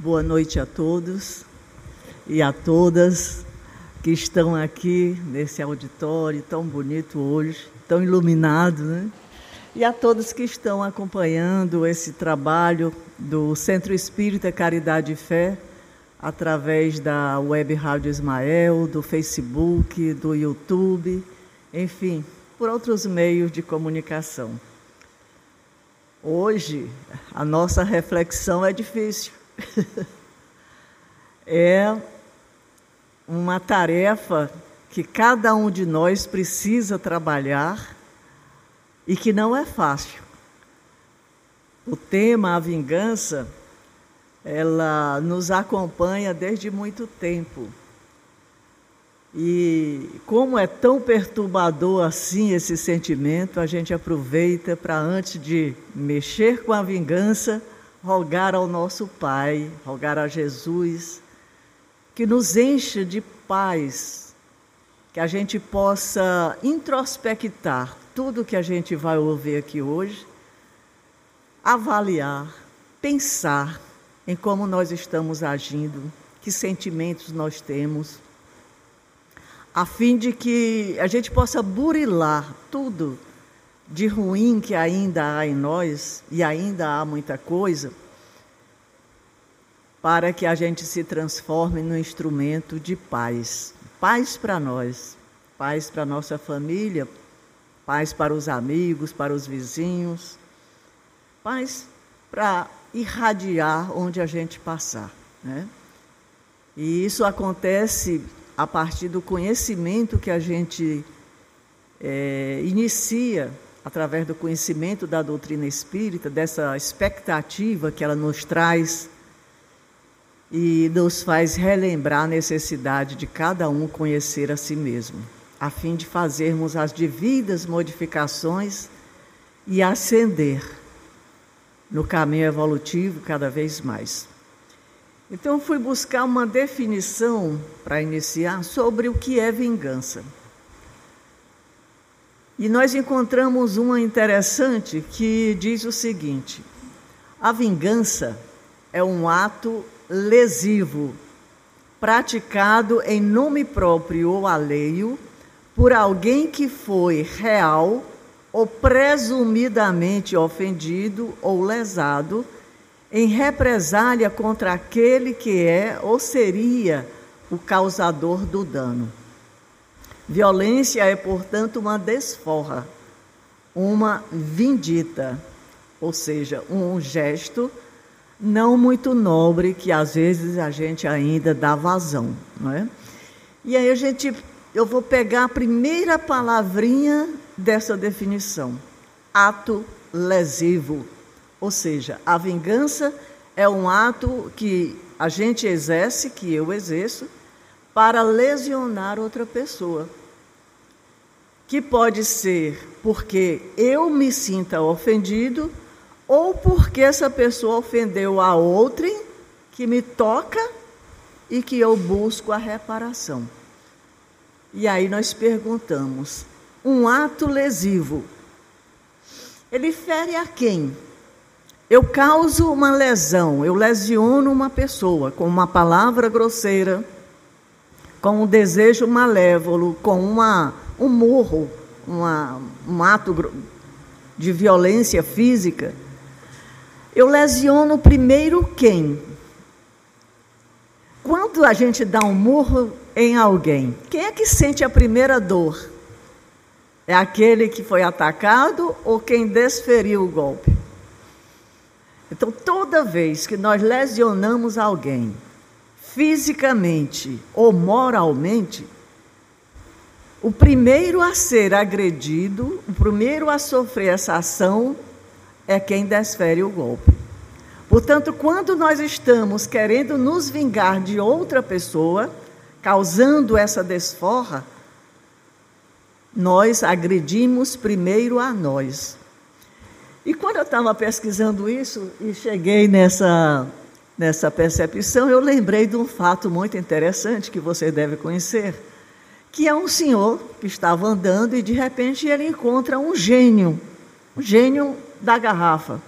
Boa noite a todos e a todas que estão aqui nesse auditório tão bonito hoje, tão iluminado, né? E a todos que estão acompanhando esse trabalho do Centro Espírita Caridade e Fé através da Web Rádio Ismael, do Facebook, do YouTube, enfim, por outros meios de comunicação. Hoje, a nossa reflexão é difícil. é uma tarefa que cada um de nós precisa trabalhar e que não é fácil. O tema, a vingança, ela nos acompanha desde muito tempo. E como é tão perturbador assim esse sentimento, a gente aproveita para, antes de mexer com a vingança, rogar ao nosso Pai, rogar a Jesus, que nos encha de paz, que a gente possa introspectar tudo que a gente vai ouvir aqui hoje, avaliar, pensar em como nós estamos agindo, que sentimentos nós temos, a fim de que a gente possa burilar tudo de ruim que ainda há em nós, e ainda há muita coisa, para que a gente se transforme num instrumento de paz. Paz para nós, paz para nossa família, paz para os amigos, para os vizinhos, paz para irradiar onde a gente passar. Né? E isso acontece a partir do conhecimento que a gente é, inicia através do conhecimento da doutrina espírita, dessa expectativa que ela nos traz e nos faz relembrar a necessidade de cada um conhecer a si mesmo, a fim de fazermos as devidas modificações e ascender no caminho evolutivo cada vez mais. Então, fui buscar uma definição para iniciar sobre o que é vingança. E nós encontramos uma interessante que diz o seguinte: a vingança é um ato lesivo praticado em nome próprio ou alheio por alguém que foi real ou presumidamente ofendido ou lesado em represália contra aquele que é ou seria o causador do dano. Violência é, portanto, uma desforra, uma vindita, ou seja, um gesto não muito nobre que às vezes a gente ainda dá vazão, não é? E aí a gente, eu vou pegar a primeira palavrinha dessa definição, ato lesivo, ou seja, a vingança é um ato que a gente exerce, que eu exerço, para lesionar outra pessoa que pode ser porque eu me sinta ofendido ou porque essa pessoa ofendeu a outrem que me toca e que eu busco a reparação. E aí nós perguntamos: um ato lesivo, ele fere a quem? Eu causo uma lesão, eu lesiono uma pessoa com uma palavra grosseira, com um desejo malévolo, com uma um murro, uma, um ato de violência física, eu lesiono primeiro quem? Quando a gente dá um murro em alguém, quem é que sente a primeira dor? É aquele que foi atacado ou quem desferiu o golpe? Então, toda vez que nós lesionamos alguém, fisicamente ou moralmente, o primeiro a ser agredido, o primeiro a sofrer essa ação é quem desfere o golpe. Portanto, quando nós estamos querendo nos vingar de outra pessoa, causando essa desforra, nós agredimos primeiro a nós. E quando eu estava pesquisando isso e cheguei nessa, nessa percepção, eu lembrei de um fato muito interessante que você deve conhecer que é um senhor que estava andando e de repente ele encontra um gênio, um gênio da garrafa.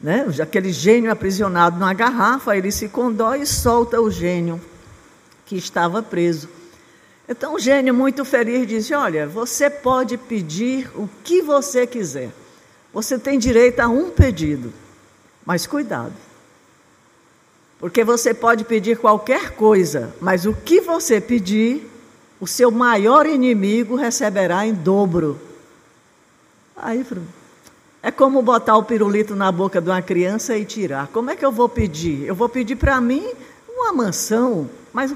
Né? Aquele gênio aprisionado numa garrafa, ele se condói e solta o gênio que estava preso. Então o gênio, muito feliz, disse: Olha, você pode pedir o que você quiser. Você tem direito a um pedido, mas cuidado. Porque você pode pedir qualquer coisa, mas o que você pedir, o seu maior inimigo receberá em dobro. Aí, é como botar o pirulito na boca de uma criança e tirar. Como é que eu vou pedir? Eu vou pedir para mim uma mansão, mas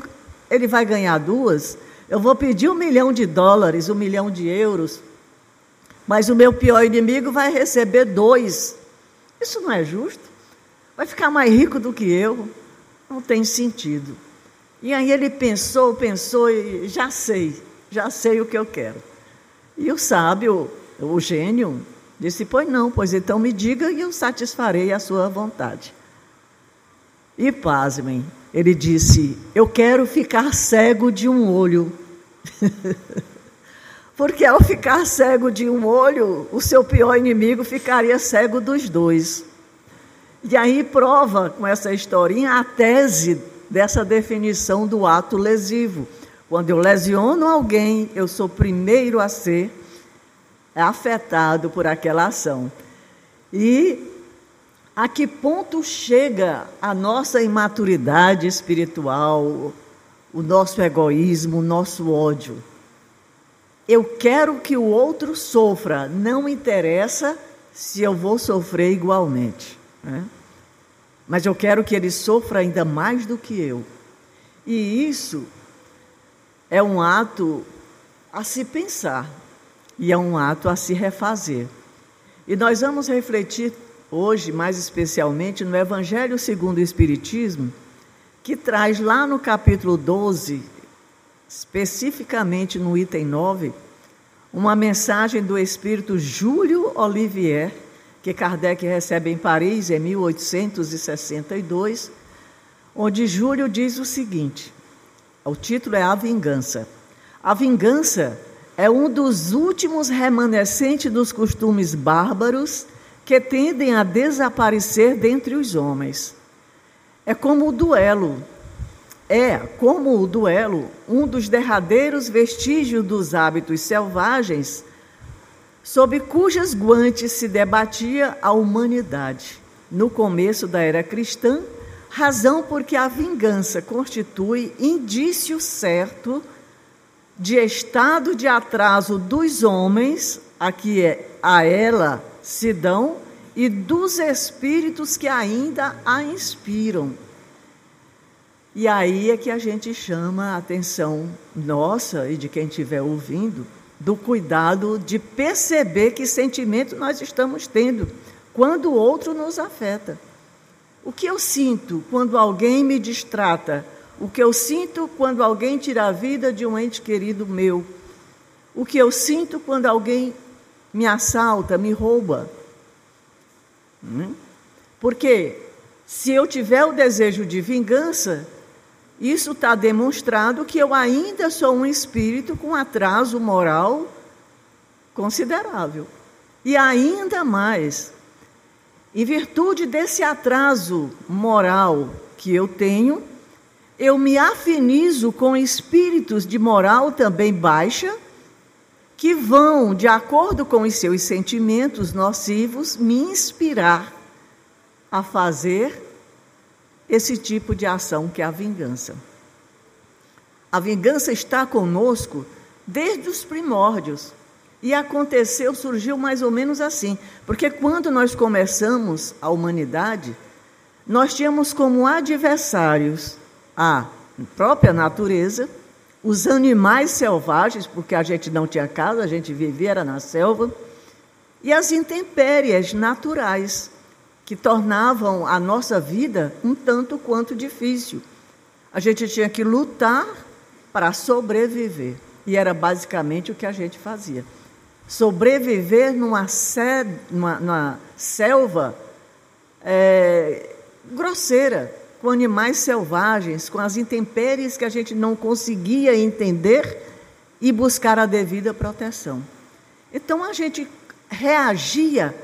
ele vai ganhar duas. Eu vou pedir um milhão de dólares, um milhão de euros, mas o meu pior inimigo vai receber dois. Isso não é justo? Vai ficar mais rico do que eu? Não tem sentido. E aí ele pensou, pensou e já sei, já sei o que eu quero. E o sábio, o gênio, Disse: Pois não, pois então me diga e eu satisfarei a sua vontade. E pasmem, ele disse: Eu quero ficar cego de um olho. Porque ao ficar cego de um olho, o seu pior inimigo ficaria cego dos dois. E aí prova com essa historinha a tese dessa definição do ato lesivo. Quando eu lesiono alguém, eu sou primeiro a ser afetado por aquela ação. E a que ponto chega a nossa imaturidade espiritual, o nosso egoísmo, o nosso ódio? Eu quero que o outro sofra, não interessa se eu vou sofrer igualmente. Né? Mas eu quero que ele sofra ainda mais do que eu. E isso é um ato a se pensar e é um ato a se refazer. E nós vamos refletir hoje, mais especialmente, no Evangelho segundo o Espiritismo, que traz lá no capítulo 12, especificamente no item 9, uma mensagem do espírito Júlio Olivier, que Kardec recebe em Paris em 1862, onde Júlio diz o seguinte: o título é A Vingança. A vingança é um dos últimos remanescentes dos costumes bárbaros que tendem a desaparecer dentre os homens. É como o duelo. É, como o duelo, um dos derradeiros vestígios dos hábitos selvagens, sob cujas guantes se debatia a humanidade. No começo da era cristã, razão porque a vingança constitui indício certo de estado de atraso dos homens, a que é, a ela se dão, e dos espíritos que ainda a inspiram. E aí é que a gente chama a atenção nossa e de quem estiver ouvindo, do cuidado de perceber que sentimento nós estamos tendo quando o outro nos afeta. O que eu sinto quando alguém me distrata o que eu sinto quando alguém tira a vida de um ente querido meu, o que eu sinto quando alguém me assalta, me rouba. Hum? Porque se eu tiver o desejo de vingança, isso está demonstrado que eu ainda sou um espírito com atraso moral considerável. E ainda mais, em virtude desse atraso moral que eu tenho, eu me afinizo com espíritos de moral também baixa, que vão, de acordo com os seus sentimentos nocivos, me inspirar a fazer esse tipo de ação que é a vingança. A vingança está conosco desde os primórdios. E aconteceu, surgiu mais ou menos assim. Porque quando nós começamos a humanidade, nós tínhamos como adversários a própria natureza, os animais selvagens, porque a gente não tinha casa, a gente vivia era na selva, e as intempéries naturais, que tornavam a nossa vida um tanto quanto difícil. A gente tinha que lutar para sobreviver, e era basicamente o que a gente fazia. Sobreviver numa, numa, numa selva é, grosseira, com animais selvagens, com as intempéries que a gente não conseguia entender e buscar a devida proteção. Então a gente reagia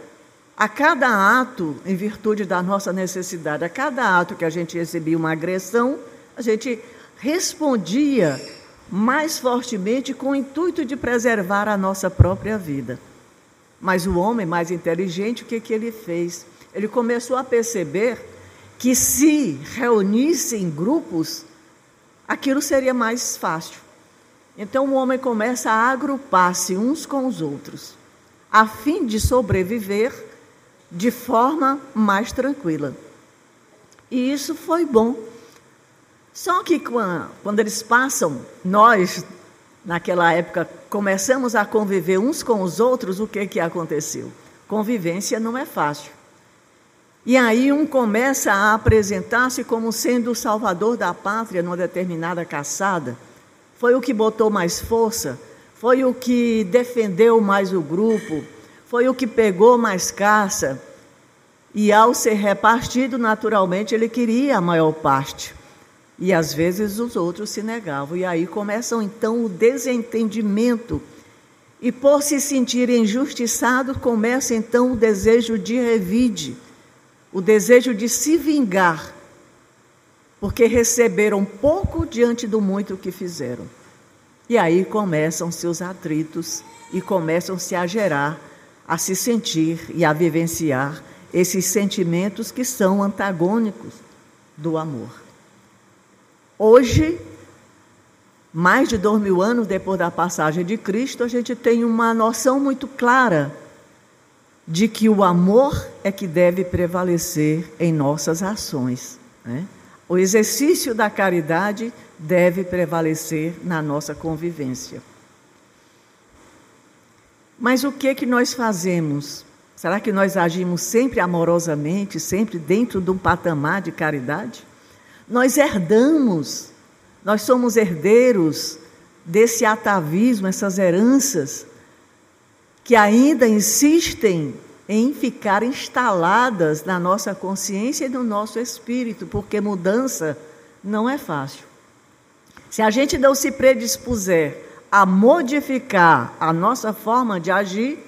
A cada ato, em virtude da nossa necessidade, a cada ato que a gente recebia uma agressão, a gente respondia mais fortemente com o intuito de preservar a nossa própria vida. Mas o homem mais inteligente, o que, que ele fez? Ele começou a perceber que se reunisse em grupos, aquilo seria mais fácil. Então o homem começa a agrupar-se uns com os outros, a fim de sobreviver de forma mais tranquila. E isso foi bom. Só que quando eles passam, nós, naquela época, começamos a conviver uns com os outros, o que, que aconteceu? Convivência não é fácil. E aí um começa a apresentar-se como sendo o salvador da pátria numa determinada caçada. Foi o que botou mais força, foi o que defendeu mais o grupo, foi o que pegou mais caça. E ao ser repartido, naturalmente, ele queria a maior parte. E às vezes os outros se negavam. E aí começam então o desentendimento. E por se sentirem injustiçados, começa então o desejo de revide, o desejo de se vingar, porque receberam pouco diante do muito que fizeram. E aí começam seus atritos e começam-se a gerar, a se sentir e a vivenciar esses sentimentos que são antagônicos do amor. Hoje, mais de dois mil anos depois da passagem de Cristo, a gente tem uma noção muito clara de que o amor é que deve prevalecer em nossas ações. Né? O exercício da caridade deve prevalecer na nossa convivência. Mas o que que nós fazemos? Será que nós agimos sempre amorosamente, sempre dentro de um patamar de caridade? Nós herdamos, nós somos herdeiros desse atavismo, essas heranças, que ainda insistem em ficar instaladas na nossa consciência e no nosso espírito, porque mudança não é fácil. Se a gente não se predispuser a modificar a nossa forma de agir,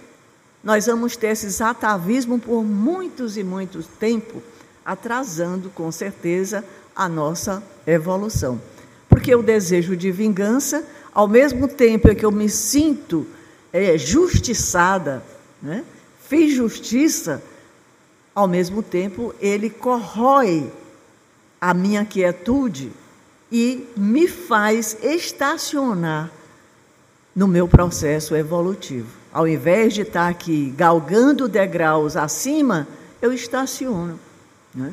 nós vamos ter esse atavismo por muitos e muitos tempos, atrasando com certeza a nossa evolução. Porque o desejo de vingança, ao mesmo tempo que eu me sinto é, justiçada, né? fiz justiça, ao mesmo tempo ele corrói a minha quietude e me faz estacionar no meu processo evolutivo. Ao invés de estar aqui galgando degraus acima, eu estaciono. Né?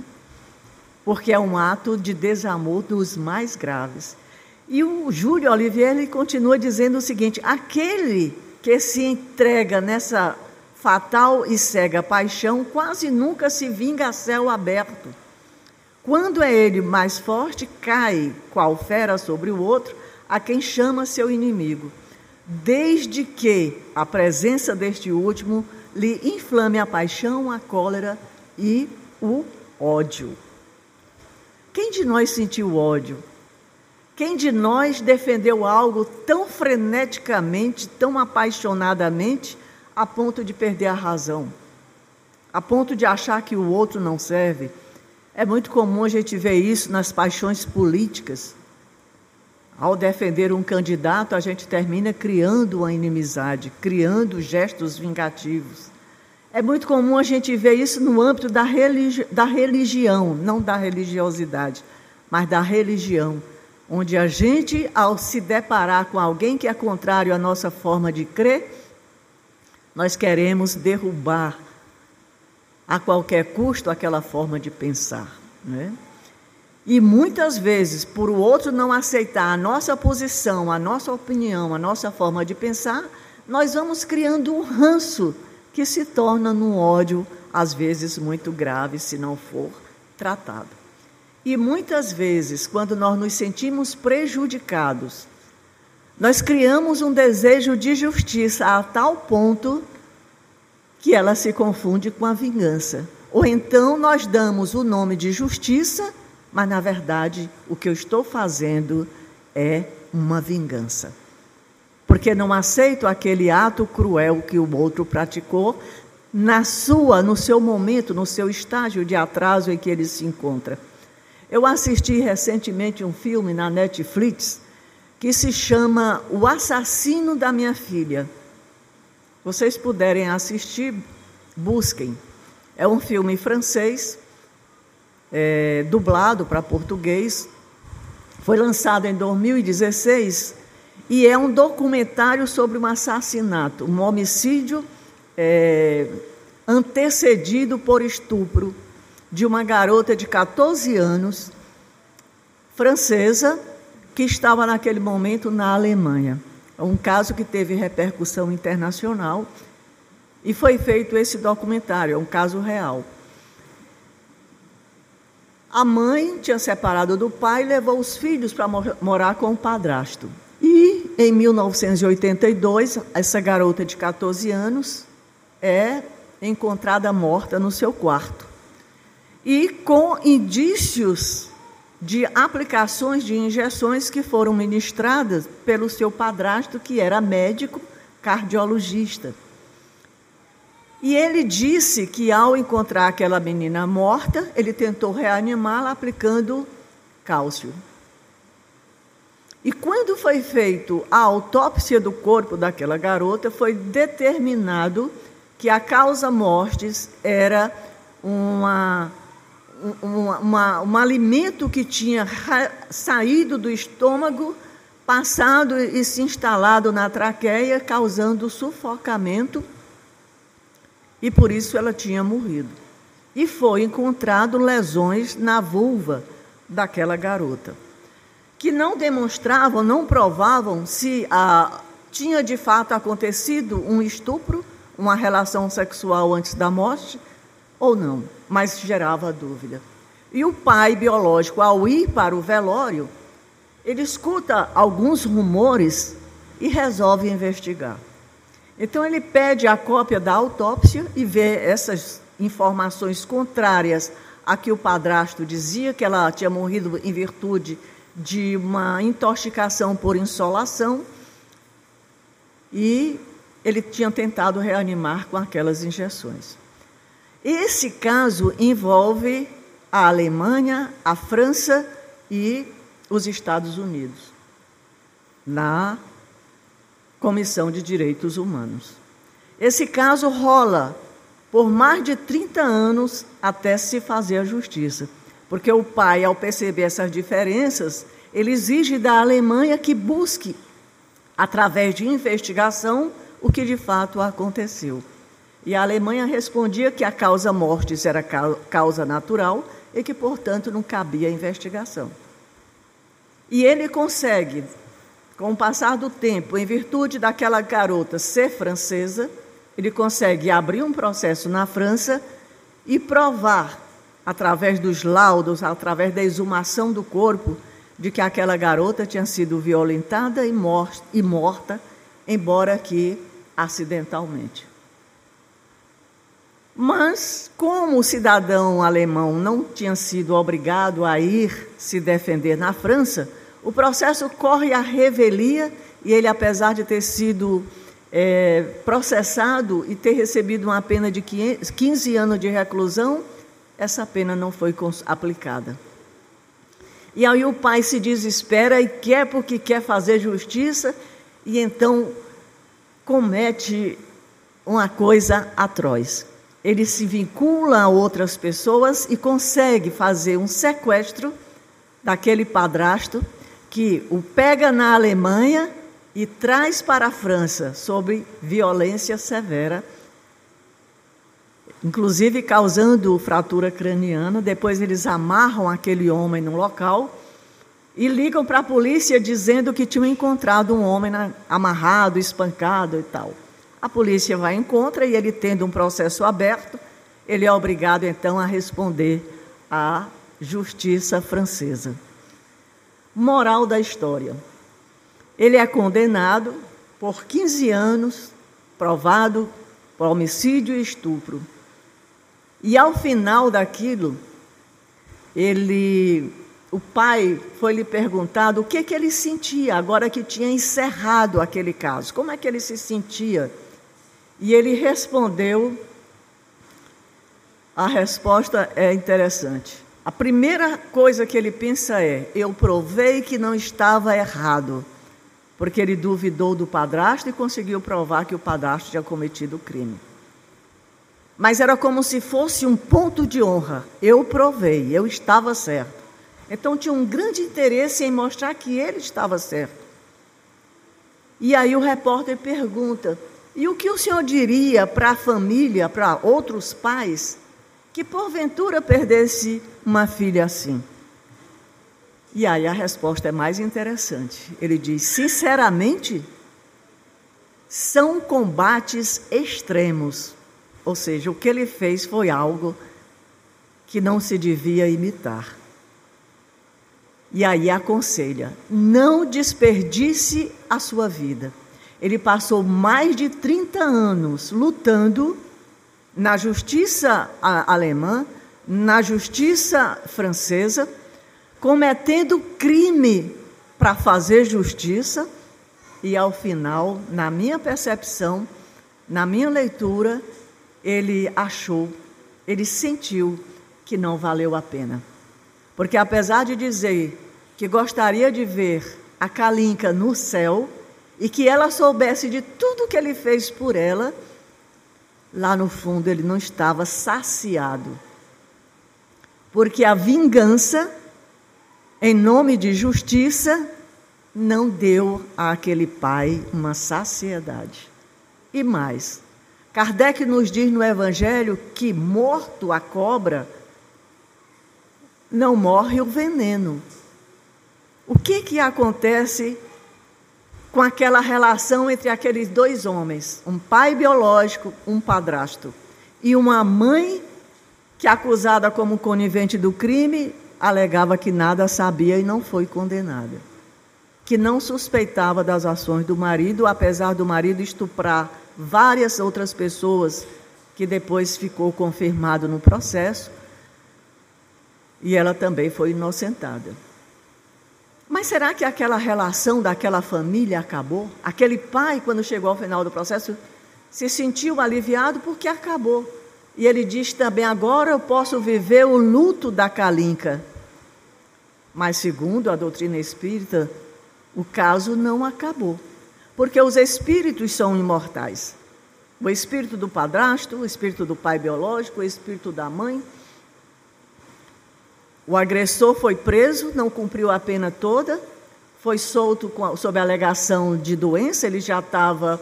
porque é um ato de desamor dos mais graves. E o Júlio Oliveira ele continua dizendo o seguinte: aquele que se entrega nessa fatal e cega paixão quase nunca se vinga a céu aberto. Quando é ele mais forte, cai, qual fera sobre o outro, a quem chama seu inimigo, desde que a presença deste último lhe inflame a paixão, a cólera e o ódio. Quem de nós sentiu ódio? Quem de nós defendeu algo tão freneticamente, tão apaixonadamente, a ponto de perder a razão? A ponto de achar que o outro não serve? É muito comum a gente ver isso nas paixões políticas. Ao defender um candidato, a gente termina criando uma inimizade, criando gestos vingativos. É muito comum a gente ver isso no âmbito da, religi da religião, não da religiosidade, mas da religião, onde a gente, ao se deparar com alguém que é contrário à nossa forma de crer, nós queremos derrubar a qualquer custo aquela forma de pensar. Né? E muitas vezes, por o outro não aceitar a nossa posição, a nossa opinião, a nossa forma de pensar, nós vamos criando um ranço que se torna num ódio, às vezes muito grave, se não for tratado. E muitas vezes, quando nós nos sentimos prejudicados, nós criamos um desejo de justiça a tal ponto que ela se confunde com a vingança. Ou então nós damos o nome de justiça, mas na verdade o que eu estou fazendo é uma vingança porque não aceito aquele ato cruel que o outro praticou, na sua, no seu momento, no seu estágio de atraso em que ele se encontra. Eu assisti recentemente um filme na Netflix que se chama O Assassino da Minha Filha. Vocês puderem assistir, busquem. É um filme francês, é, dublado para português. Foi lançado em 2016 e é um documentário sobre um assassinato, um homicídio é, antecedido por estupro de uma garota de 14 anos, francesa, que estava naquele momento na Alemanha. É um caso que teve repercussão internacional e foi feito esse documentário, é um caso real. A mãe tinha separado do pai e levou os filhos para morar com o padrasto. E em 1982, essa garota de 14 anos é encontrada morta no seu quarto e com indícios de aplicações de injeções que foram ministradas pelo seu padrasto, que era médico cardiologista. E ele disse que ao encontrar aquela menina morta, ele tentou reanimá-la aplicando cálcio. E quando foi feita a autópsia do corpo daquela garota, foi determinado que a causa mortis era uma um, uma, um alimento que tinha saído do estômago, passado e se instalado na traqueia, causando sufocamento, e por isso ela tinha morrido. E foi encontrado lesões na vulva daquela garota, que não demonstravam, não provavam se a, tinha de fato acontecido um estupro, uma relação sexual antes da morte, ou não, mas gerava dúvida. E o pai biológico, ao ir para o velório, ele escuta alguns rumores e resolve investigar. Então ele pede a cópia da autópsia e vê essas informações contrárias a que o padrasto dizia que ela tinha morrido em virtude de uma intoxicação por insolação e ele tinha tentado reanimar com aquelas injeções. Esse caso envolve a Alemanha, a França e os Estados Unidos, na Comissão de Direitos Humanos. Esse caso rola por mais de 30 anos até se fazer a justiça, porque o pai, ao perceber essas diferenças, ele exige da Alemanha que busque, através de investigação, o que de fato aconteceu. E a Alemanha respondia que a causa mortis era causa natural e que, portanto, não cabia investigação. E ele consegue, com o passar do tempo, em virtude daquela garota ser francesa, ele consegue abrir um processo na França e provar, através dos laudos, através da exumação do corpo, de que aquela garota tinha sido violentada e morta, embora que acidentalmente. Mas, como o cidadão alemão não tinha sido obrigado a ir se defender na França, o processo corre à revelia e ele, apesar de ter sido é, processado e ter recebido uma pena de 15 anos de reclusão, essa pena não foi aplicada. E aí o pai se desespera e quer porque quer fazer justiça, e então comete uma coisa atroz ele se vincula a outras pessoas e consegue fazer um sequestro daquele padrasto que o pega na Alemanha e traz para a França sob violência severa, inclusive causando fratura craniana. Depois eles amarram aquele homem no local e ligam para a polícia dizendo que tinham encontrado um homem amarrado, espancado e tal. A polícia vai em contra e ele tendo um processo aberto, ele é obrigado então a responder à justiça francesa. Moral da história. Ele é condenado por 15 anos, provado por homicídio e estupro. E ao final daquilo, ele, o pai foi lhe perguntado o que, que ele sentia agora que tinha encerrado aquele caso. Como é que ele se sentia? E ele respondeu a resposta é interessante. A primeira coisa que ele pensa é: eu provei que não estava errado, porque ele duvidou do padrasto e conseguiu provar que o padrasto tinha cometido o crime. Mas era como se fosse um ponto de honra. Eu provei, eu estava certo. Então tinha um grande interesse em mostrar que ele estava certo. E aí o repórter pergunta: e o que o senhor diria para a família, para outros pais, que porventura perdesse uma filha assim? E aí a resposta é mais interessante. Ele diz: sinceramente, são combates extremos. Ou seja, o que ele fez foi algo que não se devia imitar. E aí aconselha: não desperdice a sua vida. Ele passou mais de 30 anos lutando na justiça alemã, na justiça francesa, cometendo crime para fazer justiça, e ao final, na minha percepção, na minha leitura, ele achou, ele sentiu que não valeu a pena. Porque apesar de dizer que gostaria de ver a Kalinka no céu e que ela soubesse de tudo que ele fez por ela, lá no fundo ele não estava saciado. Porque a vingança, em nome de justiça, não deu àquele pai uma saciedade. E mais, Kardec nos diz no Evangelho que morto a cobra, não morre o veneno. O que que acontece com aquela relação entre aqueles dois homens, um pai biológico, um padrasto, e uma mãe que acusada como conivente do crime, alegava que nada sabia e não foi condenada. Que não suspeitava das ações do marido, apesar do marido estuprar várias outras pessoas, que depois ficou confirmado no processo, e ela também foi inocentada. Mas será que aquela relação daquela família acabou? Aquele pai, quando chegou ao final do processo, se sentiu aliviado porque acabou. E ele diz também: agora eu posso viver o luto da Calinca. Mas, segundo a doutrina espírita, o caso não acabou. Porque os espíritos são imortais. O espírito do padrasto, o espírito do pai biológico, o espírito da mãe o agressor foi preso, não cumpriu a pena toda, foi solto com, sob alegação de doença, ele já estava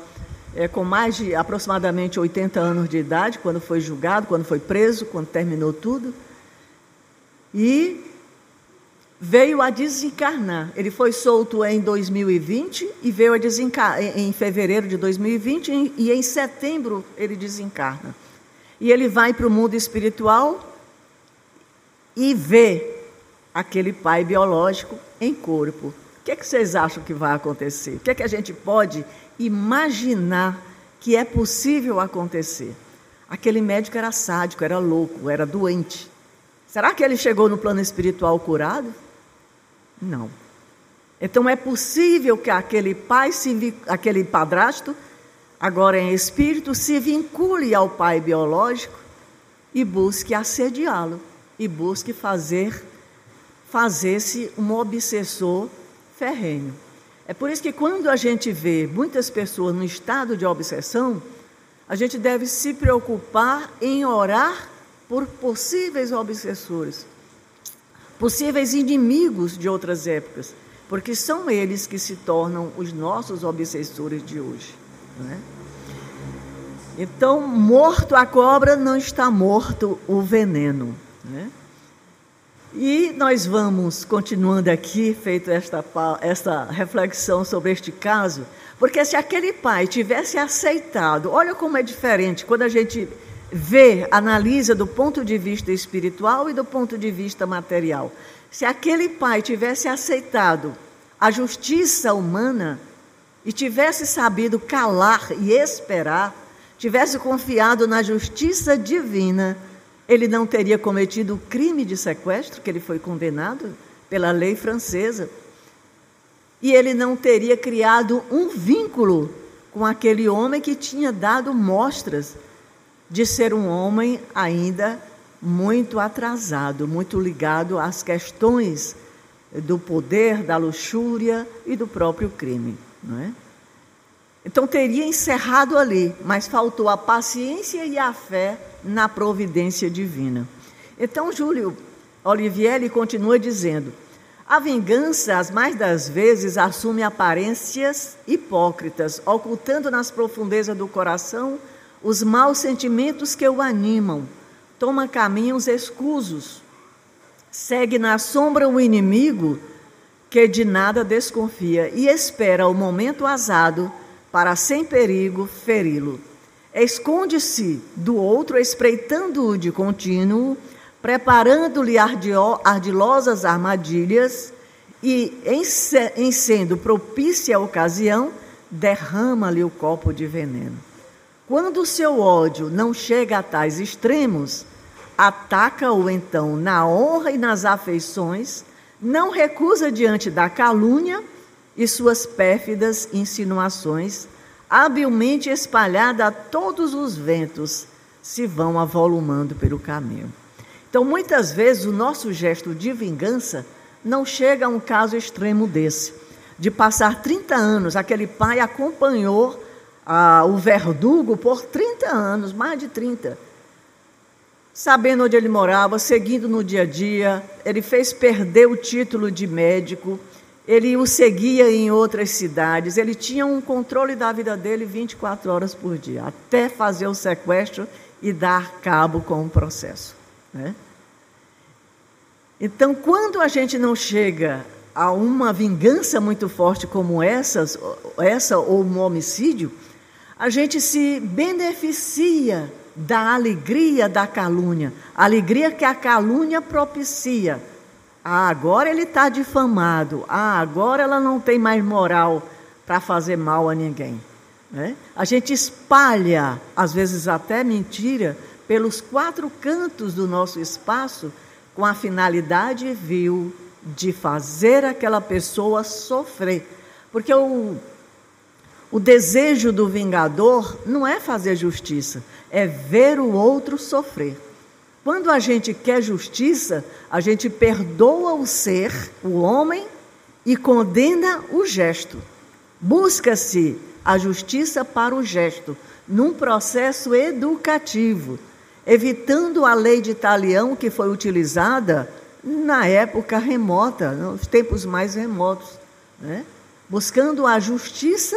é, com mais de aproximadamente 80 anos de idade quando foi julgado, quando foi preso, quando terminou tudo. E veio a desencarnar. Ele foi solto em 2020 e veio a desencarnar em fevereiro de 2020 e em setembro ele desencarna. E ele vai para o mundo espiritual e vê aquele pai biológico em corpo. O que, é que vocês acham que vai acontecer? O que, é que a gente pode imaginar que é possível acontecer? Aquele médico era sádico, era louco, era doente. Será que ele chegou no plano espiritual curado? Não. Então é possível que aquele pai, se, aquele padrasto, agora em espírito, se vincule ao pai biológico e busque assediá-lo e busque fazer fazer-se um obsessor ferrenho. É por isso que quando a gente vê muitas pessoas no estado de obsessão, a gente deve se preocupar em orar por possíveis obsessores, possíveis inimigos de outras épocas, porque são eles que se tornam os nossos obsessores de hoje. É? Então, morto a cobra, não está morto o veneno. Né? E nós vamos continuando aqui, feito esta, esta reflexão sobre este caso, porque se aquele pai tivesse aceitado, olha como é diferente quando a gente vê, analisa do ponto de vista espiritual e do ponto de vista material. Se aquele pai tivesse aceitado a justiça humana e tivesse sabido calar e esperar, tivesse confiado na justiça divina, ele não teria cometido o crime de sequestro, que ele foi condenado pela lei francesa, e ele não teria criado um vínculo com aquele homem que tinha dado mostras de ser um homem ainda muito atrasado, muito ligado às questões do poder, da luxúria e do próprio crime. Não é? Então teria encerrado ali, mas faltou a paciência e a fé na providência divina. Então Júlio Olivieri continua dizendo: a vingança, as mais das vezes, assume aparências hipócritas, ocultando nas profundezas do coração os maus sentimentos que o animam, toma caminhos escusos, segue na sombra o inimigo que de nada desconfia e espera o momento azado para, sem perigo, feri-lo. Esconde-se do outro, espreitando-o de contínuo, preparando-lhe ardilosas armadilhas e, em, sendo propícia a ocasião, derrama-lhe o copo de veneno. Quando o seu ódio não chega a tais extremos, ataca-o então na honra e nas afeições, não recusa diante da calúnia e suas pérfidas insinuações, habilmente espalhada a todos os ventos, se vão avolumando pelo caminho. Então, muitas vezes, o nosso gesto de vingança não chega a um caso extremo desse, de passar 30 anos, aquele pai acompanhou ah, o verdugo por 30 anos, mais de 30. Sabendo onde ele morava, seguindo no dia a dia, ele fez perder o título de médico, ele o seguia em outras cidades, ele tinha um controle da vida dele 24 horas por dia, até fazer o sequestro e dar cabo com o processo. Né? Então, quando a gente não chega a uma vingança muito forte como essas, essa ou um homicídio, a gente se beneficia da alegria da calúnia, alegria que a calúnia propicia. Ah, agora ele está difamado. Ah, agora ela não tem mais moral para fazer mal a ninguém. Né? A gente espalha, às vezes até mentira, pelos quatro cantos do nosso espaço, com a finalidade vil de fazer aquela pessoa sofrer. Porque o o desejo do vingador não é fazer justiça, é ver o outro sofrer. Quando a gente quer justiça, a gente perdoa o ser, o homem, e condena o gesto. Busca-se a justiça para o gesto, num processo educativo, evitando a lei de talião que foi utilizada na época remota, nos tempos mais remotos, né? buscando a justiça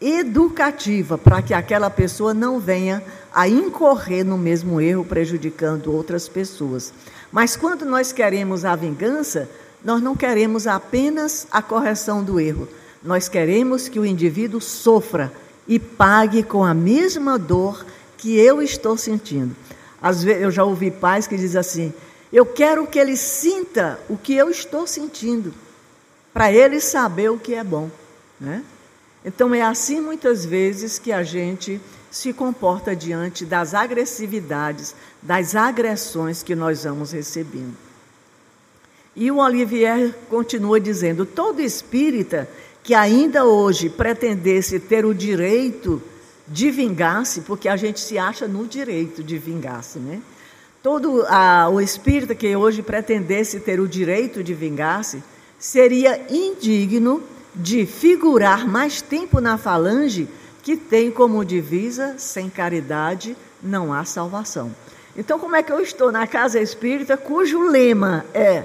educativa para que aquela pessoa não venha a incorrer no mesmo erro, prejudicando outras pessoas. Mas quando nós queremos a vingança, nós não queremos apenas a correção do erro, nós queremos que o indivíduo sofra e pague com a mesma dor que eu estou sentindo. Às vezes eu já ouvi pais que dizem assim: eu quero que ele sinta o que eu estou sentindo, para ele saber o que é bom. Né? Então é assim muitas vezes que a gente se comporta diante das agressividades, das agressões que nós vamos recebendo. E o Olivier continua dizendo: todo espírita que ainda hoje pretendesse ter o direito de vingar-se, porque a gente se acha no direito de vingar-se, né? Todo a, o espírita que hoje pretendesse ter o direito de vingar-se seria indigno de figurar mais tempo na falange que tem como divisa: sem caridade não há salvação. Então, como é que eu estou na casa espírita cujo lema é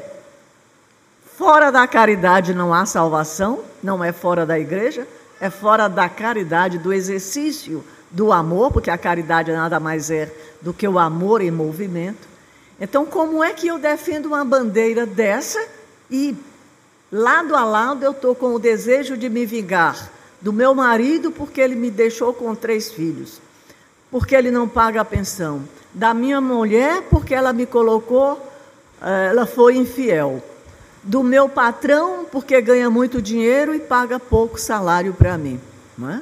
fora da caridade não há salvação, não é fora da igreja, é fora da caridade, do exercício do amor, porque a caridade nada mais é do que o amor em movimento. Então, como é que eu defendo uma bandeira dessa e Lado a lado eu estou com o desejo de me vingar do meu marido porque ele me deixou com três filhos, porque ele não paga a pensão, da minha mulher porque ela me colocou, eh, ela foi infiel, do meu patrão porque ganha muito dinheiro e paga pouco salário para mim. Não é?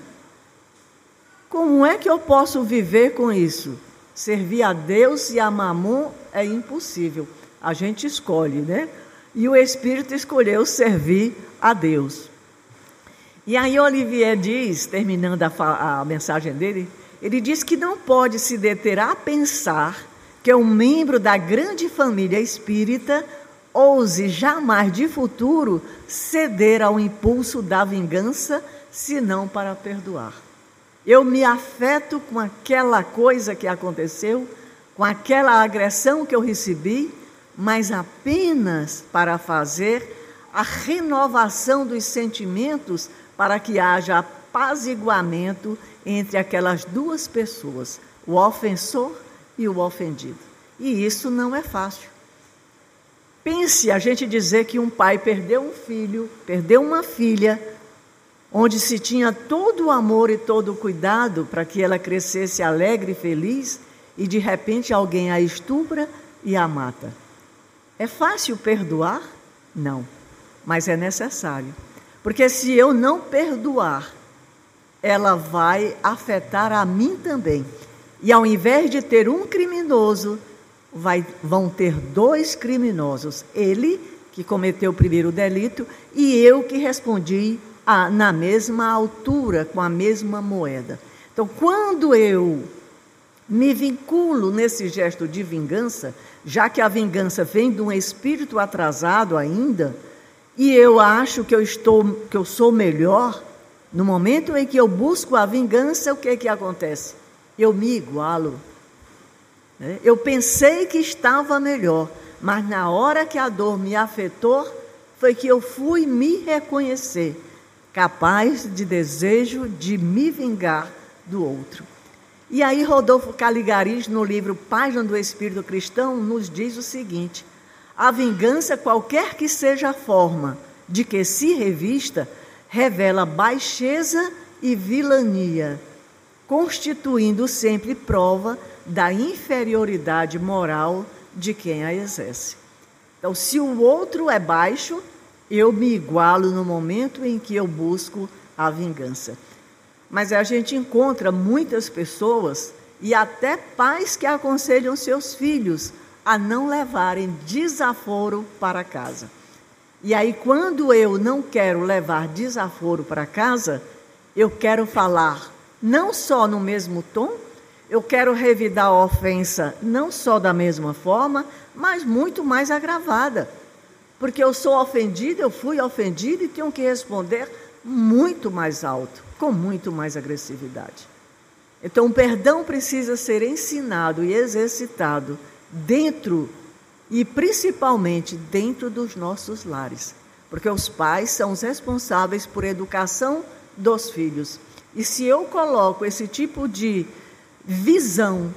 Como é que eu posso viver com isso? Servir a Deus e a Mamon é impossível. A gente escolhe, né? E o Espírito escolheu servir a Deus. E aí Olivier diz, terminando a, a, mensagem dele, ele diz que não pode se deter a pensar que um membro da grande família espírita ouse jamais de futuro ceder ao impulso da vingança, senão para perdoar. Eu me afeto com aquela coisa que aconteceu, com aquela agressão que eu recebi, mas apenas para fazer a renovação dos sentimentos para que haja apaziguamento entre aquelas duas pessoas, o ofensor e o ofendido. E isso não é fácil. Pense a gente dizer que um pai perdeu um filho, perdeu uma filha, onde se tinha todo o amor e todo o cuidado para que ela crescesse alegre e feliz, e de repente alguém a estupra e a mata. É fácil perdoar? Não, mas é necessário. Porque se eu não perdoar, ela vai afetar a mim também. E ao invés de ter um criminoso, vai, vão ter dois criminosos. Ele, que cometeu o primeiro delito, e eu que respondi a, na mesma altura, com a mesma moeda. Então, quando eu me vinculo nesse gesto de vingança, já que a vingança vem de um espírito atrasado ainda, e eu acho que eu estou, que eu sou melhor, no momento em que eu busco a vingança, o que que acontece? Eu me igualo. Né? Eu pensei que estava melhor, mas na hora que a dor me afetou, foi que eu fui me reconhecer capaz de desejo de me vingar do outro. E aí Rodolfo Caligari, no livro Página do Espírito Cristão, nos diz o seguinte: a vingança, qualquer que seja a forma de que se revista, revela baixeza e vilania, constituindo sempre prova da inferioridade moral de quem a exerce. Então, se o outro é baixo, eu me igualo no momento em que eu busco a vingança. Mas a gente encontra muitas pessoas e até pais que aconselham seus filhos a não levarem desaforo para casa. E aí, quando eu não quero levar desaforo para casa, eu quero falar não só no mesmo tom, eu quero revidar a ofensa não só da mesma forma, mas muito mais agravada. Porque eu sou ofendido, eu fui ofendido e tenho que responder muito mais alto, com muito mais agressividade. Então, o perdão precisa ser ensinado e exercitado dentro e principalmente dentro dos nossos lares, porque os pais são os responsáveis por educação dos filhos. E se eu coloco esse tipo de visão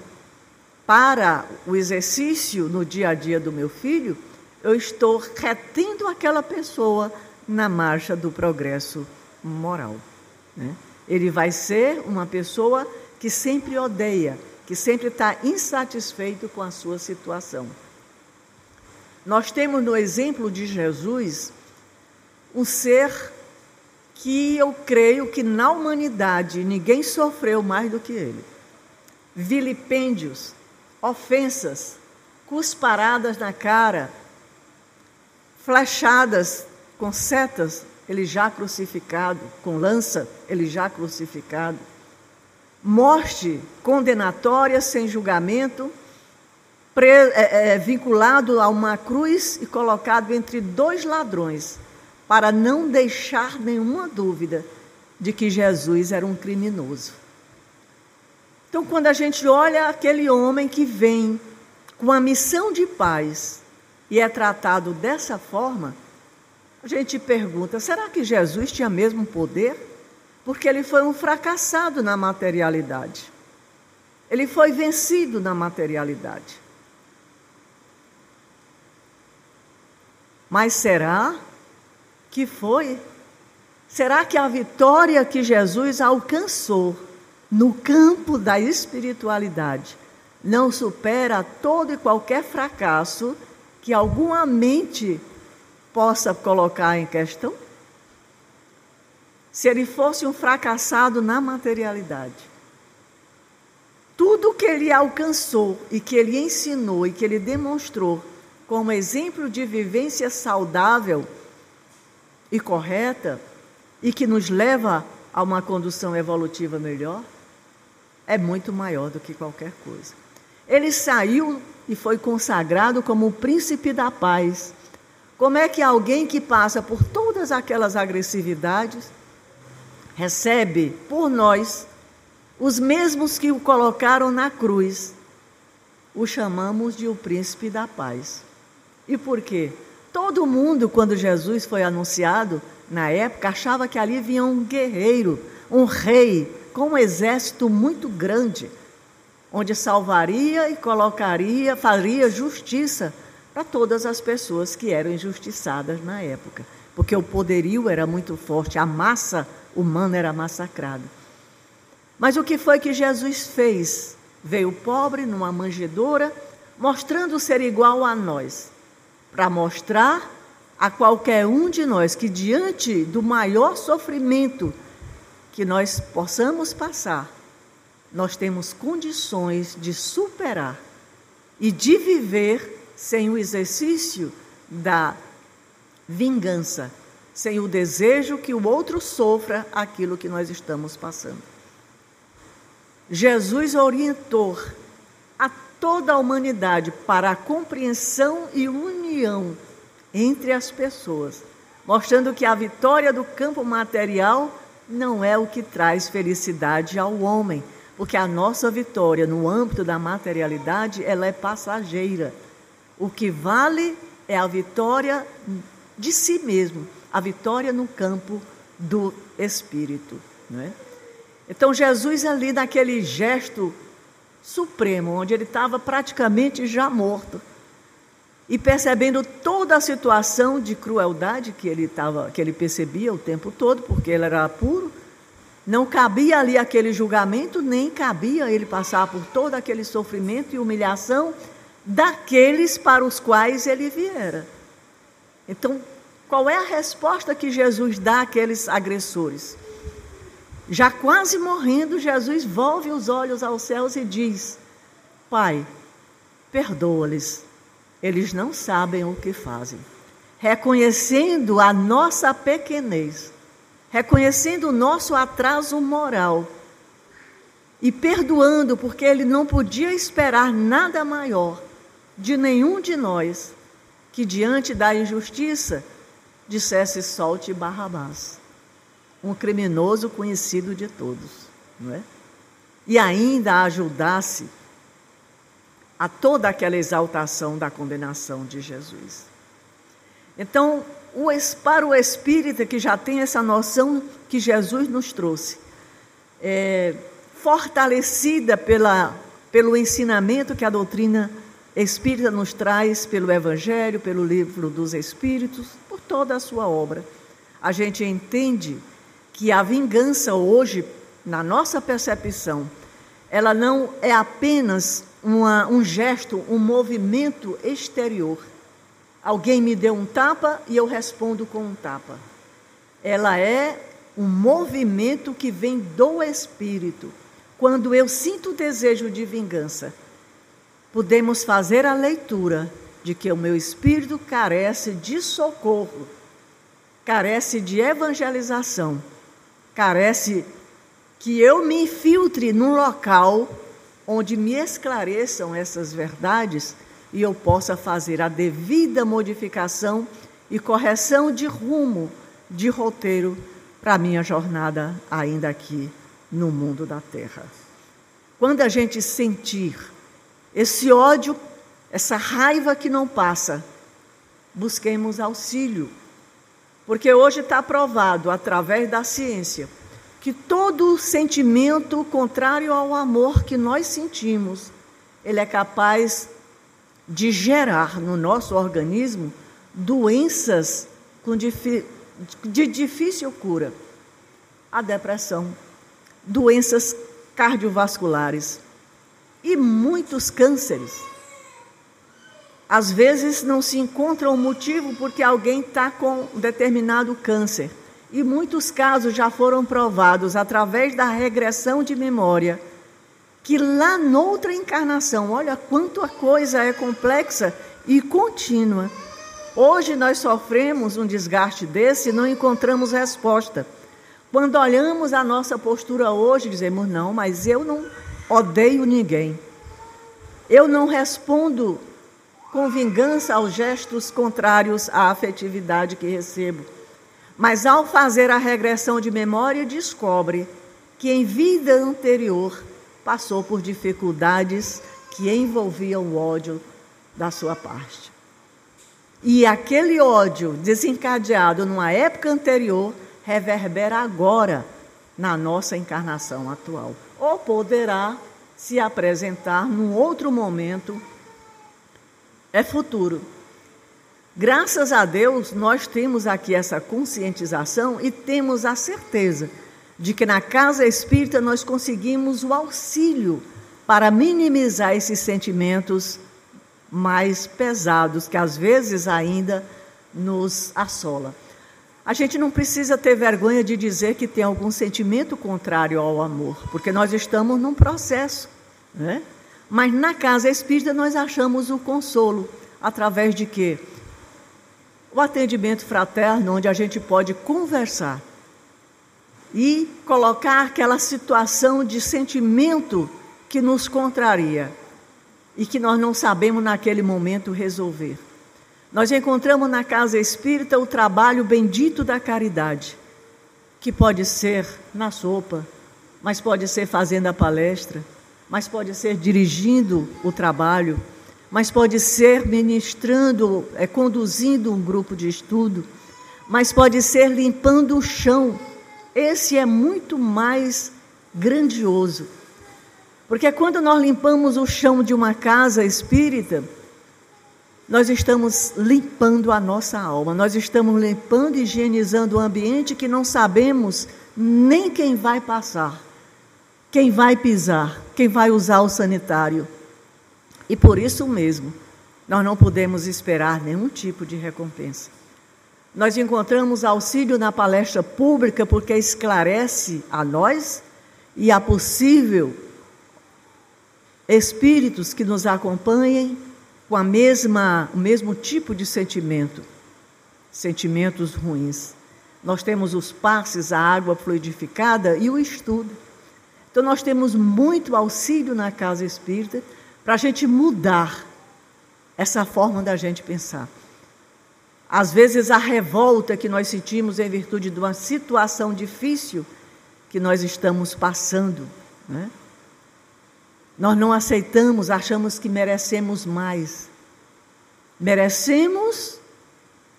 para o exercício no dia a dia do meu filho, eu estou retendo aquela pessoa na marcha do progresso moral. Né? Ele vai ser uma pessoa que sempre odeia, que sempre está insatisfeito com a sua situação. Nós temos no exemplo de Jesus um ser que eu creio que na humanidade ninguém sofreu mais do que ele. Vilipêndios, ofensas, cusparadas na cara, flechadas com setas, ele já crucificado, com lança, ele já crucificado. Morte condenatória sem julgamento, pre, é, é, vinculado a uma cruz e colocado entre dois ladrões, para não deixar nenhuma dúvida de que Jesus era um criminoso. Então, quando a gente olha aquele homem que vem com a missão de paz, e é tratado dessa forma, a gente pergunta: será que Jesus tinha mesmo poder? Porque ele foi um fracassado na materialidade. Ele foi vencido na materialidade. Mas será que foi? Será que a vitória que Jesus alcançou no campo da espiritualidade não supera todo e qualquer fracasso que alguma mente possa colocar em questão? Se ele fosse um fracassado na materialidade, tudo que ele alcançou e que ele ensinou e que ele demonstrou como exemplo de vivência saudável e correta e que nos leva a uma condução evolutiva melhor, é muito maior do que qualquer coisa. Ele saiu e foi consagrado como o príncipe da paz. Como é que alguém que passa por todas aquelas agressividades recebe por nós os mesmos que o colocaram na cruz? O chamamos de o príncipe da paz. E por quê? Todo mundo, quando Jesus foi anunciado, na época, achava que ali vinha um guerreiro, um rei, com um exército muito grande, onde salvaria e colocaria, faria justiça para todas as pessoas que eram injustiçadas na época, porque o poderio era muito forte, a massa humana era massacrada. Mas o que foi que Jesus fez? Veio pobre numa manjedoura, mostrando ser igual a nós para mostrar a qualquer um de nós que, diante do maior sofrimento que nós possamos passar, nós temos condições de superar e de viver sem o exercício da vingança, sem o desejo que o outro sofra aquilo que nós estamos passando. Jesus orientou a toda a humanidade para a compreensão e união entre as pessoas, mostrando que a vitória do campo material não é o que traz felicidade ao homem, porque a nossa vitória no âmbito da materialidade, ela é passageira. O que vale é a vitória de si mesmo, a vitória no campo do espírito, não é? Então Jesus ali naquele gesto supremo, onde ele estava praticamente já morto. E percebendo toda a situação de crueldade que ele, tava, que ele percebia o tempo todo, porque ele era puro, não cabia ali aquele julgamento, nem cabia ele passar por todo aquele sofrimento e humilhação daqueles para os quais ele viera. Então, qual é a resposta que Jesus dá àqueles agressores? Já quase morrendo, Jesus volve os olhos aos céus e diz: Pai, perdoa-lhes, eles não sabem o que fazem. Reconhecendo a nossa pequenez, reconhecendo o nosso atraso moral e perdoando, porque ele não podia esperar nada maior de nenhum de nós que, diante da injustiça, dissesse: solte Barrabás um criminoso conhecido de todos, não é? E ainda ajudasse a toda aquela exaltação da condenação de Jesus. Então, o, para o espírita que já tem essa noção que Jesus nos trouxe, é, fortalecida pela, pelo ensinamento que a doutrina espírita nos traz, pelo Evangelho, pelo livro dos Espíritos, por toda a sua obra, a gente entende que a vingança hoje, na nossa percepção, ela não é apenas uma, um gesto, um movimento exterior. Alguém me deu um tapa e eu respondo com um tapa. Ela é um movimento que vem do espírito. Quando eu sinto o desejo de vingança, podemos fazer a leitura de que o meu espírito carece de socorro, carece de evangelização carece que eu me infiltre num local onde me esclareçam essas verdades e eu possa fazer a devida modificação e correção de rumo, de roteiro para a minha jornada ainda aqui no mundo da terra. Quando a gente sentir esse ódio, essa raiva que não passa, busquemos auxílio porque hoje está provado, através da ciência, que todo sentimento contrário ao amor que nós sentimos, ele é capaz de gerar no nosso organismo doenças de difícil cura. A depressão, doenças cardiovasculares e muitos cânceres. Às vezes não se encontra um motivo porque alguém está com determinado câncer. E muitos casos já foram provados através da regressão de memória que lá noutra encarnação, olha quanto a coisa é complexa e contínua. Hoje nós sofremos um desgaste desse e não encontramos resposta. Quando olhamos a nossa postura hoje, dizemos: não, mas eu não odeio ninguém. eu não respondo com vingança aos gestos contrários à afetividade que recebo. Mas ao fazer a regressão de memória, descobre que em vida anterior passou por dificuldades que envolviam o ódio da sua parte. E aquele ódio desencadeado numa época anterior reverbera agora na nossa encarnação atual. Ou poderá se apresentar num outro momento, é futuro. Graças a Deus, nós temos aqui essa conscientização e temos a certeza de que na casa espírita nós conseguimos o auxílio para minimizar esses sentimentos mais pesados que às vezes ainda nos assola. A gente não precisa ter vergonha de dizer que tem algum sentimento contrário ao amor, porque nós estamos num processo, né? Mas na casa espírita nós achamos o consolo através de quê? O atendimento fraterno, onde a gente pode conversar e colocar aquela situação de sentimento que nos contraria e que nós não sabemos naquele momento resolver. Nós encontramos na casa espírita o trabalho bendito da caridade, que pode ser na sopa, mas pode ser fazendo a palestra, mas pode ser dirigindo o trabalho, mas pode ser ministrando, é, conduzindo um grupo de estudo, mas pode ser limpando o chão. Esse é muito mais grandioso. Porque quando nós limpamos o chão de uma casa espírita, nós estamos limpando a nossa alma, nós estamos limpando e higienizando o ambiente que não sabemos nem quem vai passar, quem vai pisar, quem vai usar o sanitário. E por isso mesmo, nós não podemos esperar nenhum tipo de recompensa. Nós encontramos auxílio na palestra pública porque esclarece a nós e a possível espíritos que nos acompanhem com a mesma, o mesmo tipo de sentimento, sentimentos ruins. Nós temos os passes, a água fluidificada e o estudo. Então, nós temos muito auxílio na casa espírita para a gente mudar essa forma da gente pensar. Às vezes, a revolta que nós sentimos em virtude de uma situação difícil que nós estamos passando, né? Nós não aceitamos, achamos que merecemos mais. Merecemos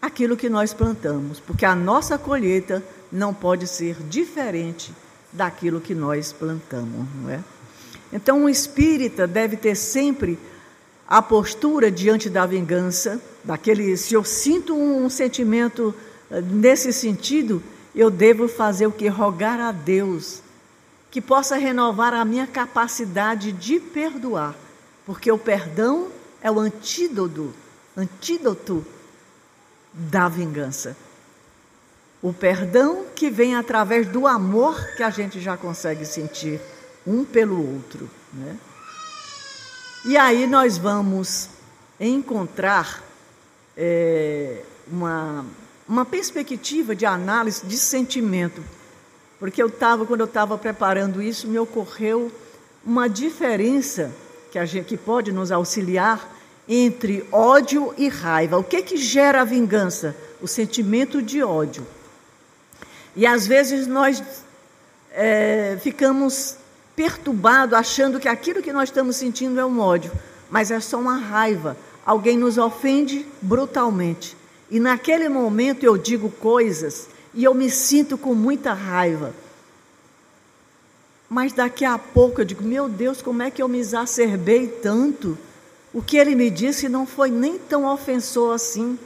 aquilo que nós plantamos, porque a nossa colheita não pode ser diferente daquilo que nós plantamos, não é? Então, um espírita deve ter sempre a postura diante da vingança, daquele, se eu sinto um sentimento eh, nesse sentido, eu devo fazer o que? Rogar a Deus que possa renovar a minha capacidade de perdoar, porque o perdão é o antídoto, antídoto da vingança. O perdão que vem através do amor que a gente já consegue sentir um pelo outro. Né? E aí nós vamos encontrar é, uma, uma perspectiva de análise de sentimento porque eu estava, quando eu estava preparando isso, me ocorreu uma diferença que, a gente, que pode nos auxiliar entre ódio e raiva. O que, que gera a vingança? O sentimento de ódio. E às vezes nós é, ficamos perturbados, achando que aquilo que nós estamos sentindo é um ódio, mas é só uma raiva. Alguém nos ofende brutalmente. E naquele momento eu digo coisas e eu me sinto com muita raiva. Mas daqui a pouco eu digo: meu Deus, como é que eu me exacerbei tanto? O que ele me disse não foi nem tão ofensor assim.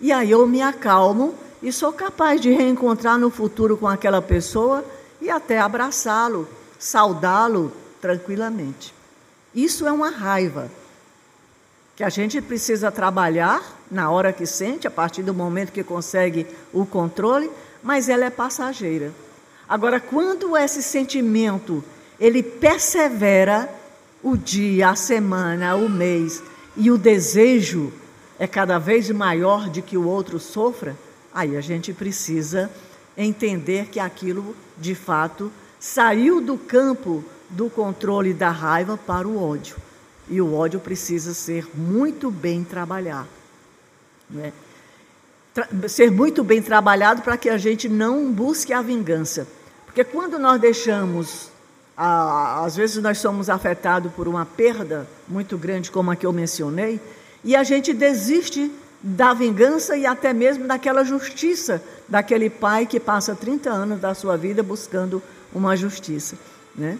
E aí eu me acalmo e sou capaz de reencontrar no futuro com aquela pessoa e até abraçá-lo, saudá-lo tranquilamente. Isso é uma raiva que a gente precisa trabalhar na hora que sente, a partir do momento que consegue o controle, mas ela é passageira. Agora, quando esse sentimento ele persevera o dia, a semana, o mês e o desejo é cada vez maior de que o outro sofra, aí a gente precisa entender que aquilo de fato saiu do campo do controle da raiva para o ódio. E o ódio precisa ser muito bem trabalhado. Né? Tra ser muito bem trabalhado para que a gente não busque a vingança. Porque quando nós deixamos, a, às vezes nós somos afetados por uma perda muito grande, como a que eu mencionei, e a gente desiste da vingança e até mesmo daquela justiça daquele pai que passa 30 anos da sua vida buscando uma justiça, né?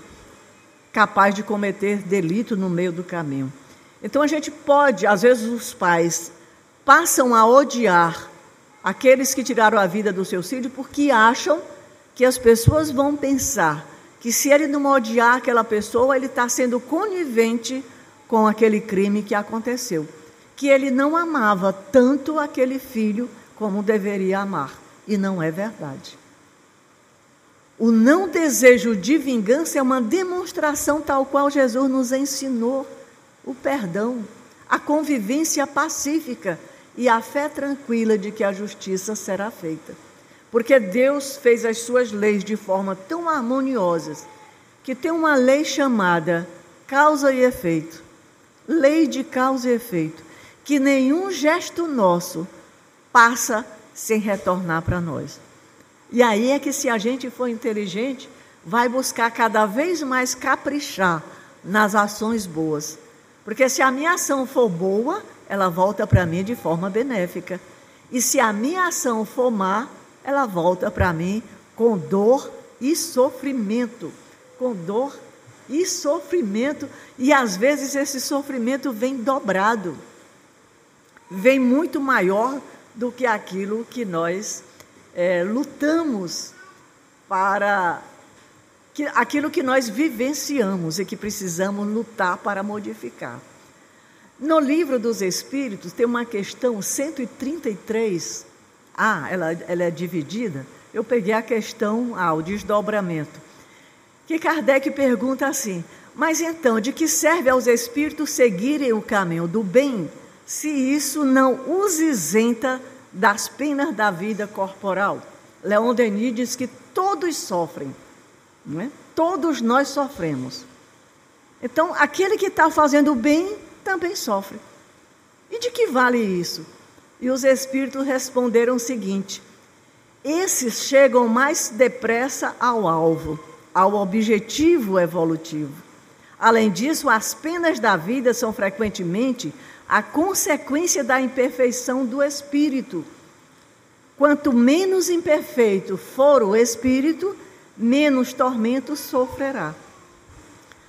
Capaz de cometer delito no meio do caminho. Então a gente pode, às vezes os pais passam a odiar aqueles que tiraram a vida do seu filho porque acham que as pessoas vão pensar que se ele não odiar aquela pessoa, ele está sendo conivente com aquele crime que aconteceu que ele não amava tanto aquele filho como deveria amar. E não é verdade. O não desejo de vingança é uma demonstração tal qual Jesus nos ensinou: o perdão, a convivência pacífica e a fé tranquila de que a justiça será feita. Porque Deus fez as suas leis de forma tão harmoniosas que tem uma lei chamada causa e efeito. Lei de causa e efeito que nenhum gesto nosso passa sem retornar para nós. E aí é que, se a gente for inteligente, vai buscar cada vez mais caprichar nas ações boas. Porque se a minha ação for boa, ela volta para mim de forma benéfica. E se a minha ação for má, ela volta para mim com dor e sofrimento. Com dor e sofrimento. E às vezes esse sofrimento vem dobrado vem muito maior do que aquilo que nós é, lutamos para que, aquilo que nós vivenciamos e que precisamos lutar para modificar. No livro dos Espíritos tem uma questão 133. Ah, ela, ela é dividida. Eu peguei a questão, ah, o desdobramento. Que Kardec pergunta assim: Mas então, de que serve aos espíritos seguirem o caminho do bem se isso não os isenta das penas da vida corporal. Leon Denis diz que todos sofrem, não é? todos nós sofremos. Então, aquele que está fazendo o bem também sofre. E de que vale isso? E os espíritos responderam o seguinte: esses chegam mais depressa ao alvo, ao objetivo evolutivo. Além disso, as penas da vida são frequentemente a consequência da imperfeição do espírito. Quanto menos imperfeito for o espírito, menos tormento sofrerá.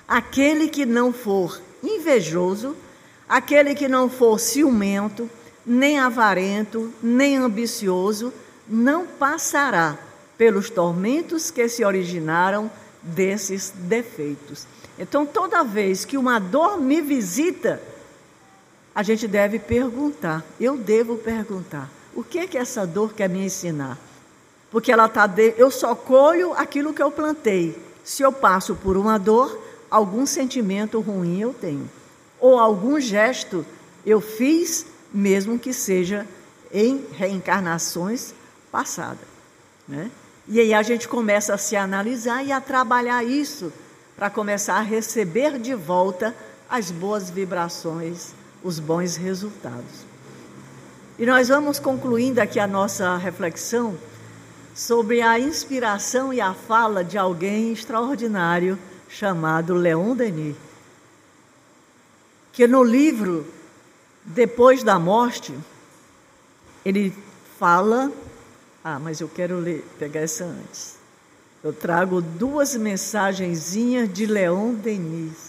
Aquele que não for invejoso, aquele que não for ciumento, nem avarento, nem ambicioso, não passará pelos tormentos que se originaram desses defeitos. Então, toda vez que uma dor me visita, a gente deve perguntar, eu devo perguntar, o que é que essa dor quer me ensinar? Porque ela está, de... eu só colho aquilo que eu plantei. Se eu passo por uma dor, algum sentimento ruim eu tenho, ou algum gesto eu fiz, mesmo que seja em reencarnações passadas, né? E aí a gente começa a se analisar e a trabalhar isso para começar a receber de volta as boas vibrações os bons resultados. E nós vamos concluindo aqui a nossa reflexão sobre a inspiração e a fala de alguém extraordinário chamado Leon Denis, que no livro Depois da Morte, ele fala. Ah, mas eu quero ler, pegar essa antes. Eu trago duas mensagenzinhas de Leon Denis.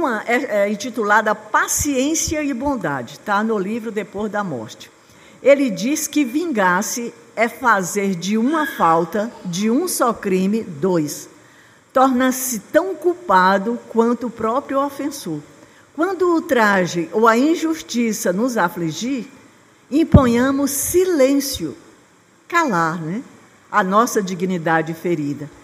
Uma é, é intitulada Paciência e Bondade, está no livro Depois da Morte. Ele diz que vingar-se é fazer de uma falta, de um só crime, dois. Torna-se tão culpado quanto o próprio ofensor. Quando o ultraje ou a injustiça nos afligir, imponhamos silêncio, calar, né? A nossa dignidade ferida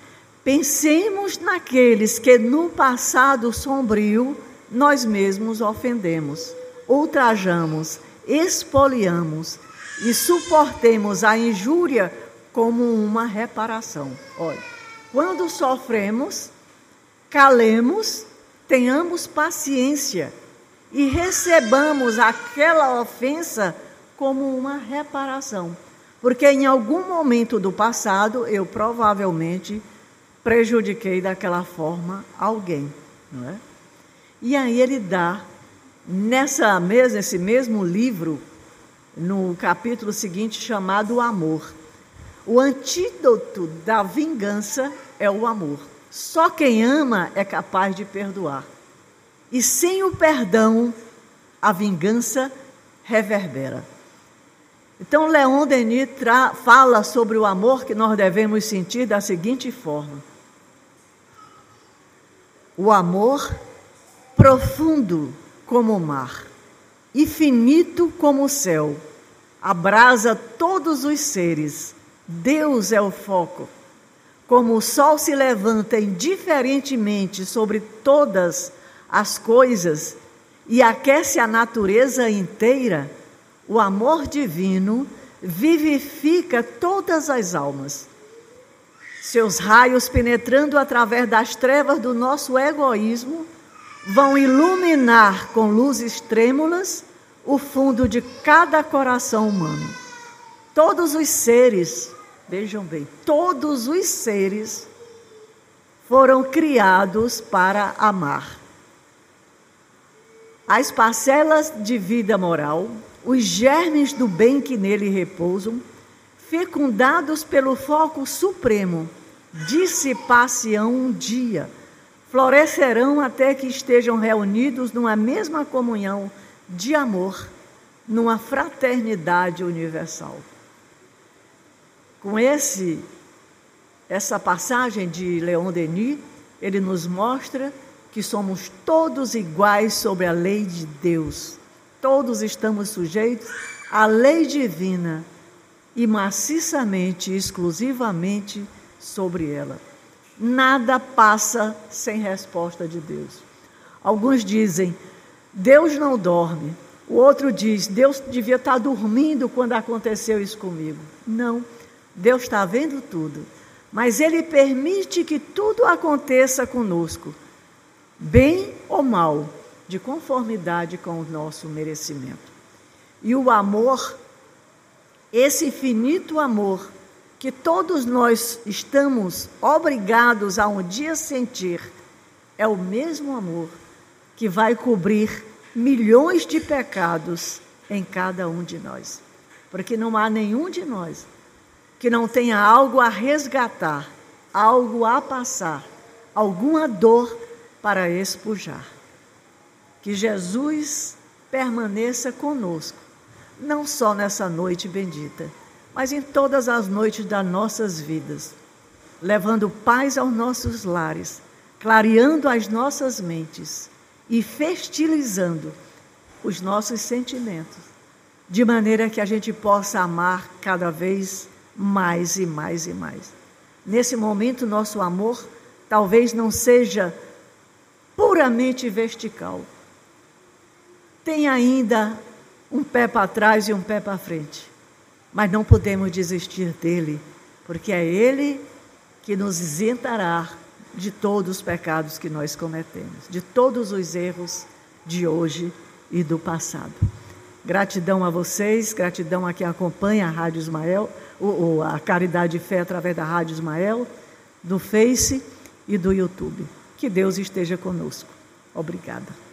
Pensemos naqueles que no passado sombrio nós mesmos ofendemos, ultrajamos, expoliamos e suportemos a injúria como uma reparação. Olha, quando sofremos, calemos, tenhamos paciência e recebamos aquela ofensa como uma reparação. Porque em algum momento do passado eu provavelmente prejudiquei daquela forma alguém, não é? E aí ele dá nessa mesa, esse mesmo livro, no capítulo seguinte chamado o amor. O antídoto da vingança é o amor. Só quem ama é capaz de perdoar. E sem o perdão, a vingança reverbera. Então, Leon Denis fala sobre o amor que nós devemos sentir da seguinte forma: o amor profundo como o mar, infinito como o céu, abrasa todos os seres. Deus é o foco. Como o sol se levanta indiferentemente sobre todas as coisas e aquece a natureza inteira, o amor divino vivifica todas as almas. Seus raios penetrando através das trevas do nosso egoísmo vão iluminar com luzes trêmulas o fundo de cada coração humano. Todos os seres, vejam bem, todos os seres foram criados para amar. As parcelas de vida moral, os germes do bem que nele repousam, fecundados pelo foco supremo, dissipar-se-ão um dia florescerão até que estejam reunidos numa mesma comunhão de amor, numa fraternidade universal. Com esse essa passagem de Leon Denis, ele nos mostra que somos todos iguais sobre a lei de Deus. Todos estamos sujeitos à lei divina e maciçamente, exclusivamente sobre ela. Nada passa sem resposta de Deus. Alguns dizem, Deus não dorme. O outro diz, Deus devia estar dormindo quando aconteceu isso comigo. Não, Deus está vendo tudo. Mas Ele permite que tudo aconteça conosco, bem ou mal, de conformidade com o nosso merecimento. E o amor, esse infinito amor, que todos nós estamos obrigados a um dia sentir é o mesmo amor que vai cobrir milhões de pecados em cada um de nós. Porque não há nenhum de nós que não tenha algo a resgatar, algo a passar, alguma dor para expujar. Que Jesus permaneça conosco, não só nessa noite bendita mas em todas as noites das nossas vidas, levando paz aos nossos lares, clareando as nossas mentes e festilizando os nossos sentimentos, de maneira que a gente possa amar cada vez mais e mais e mais. Nesse momento, nosso amor talvez não seja puramente vertical. Tem ainda um pé para trás e um pé para frente mas não podemos desistir dele, porque é ele que nos isentará de todos os pecados que nós cometemos, de todos os erros de hoje e do passado. Gratidão a vocês, gratidão a quem acompanha a Rádio Ismael, o, a Caridade e Fé através da Rádio Ismael, do Face e do YouTube. Que Deus esteja conosco. Obrigada.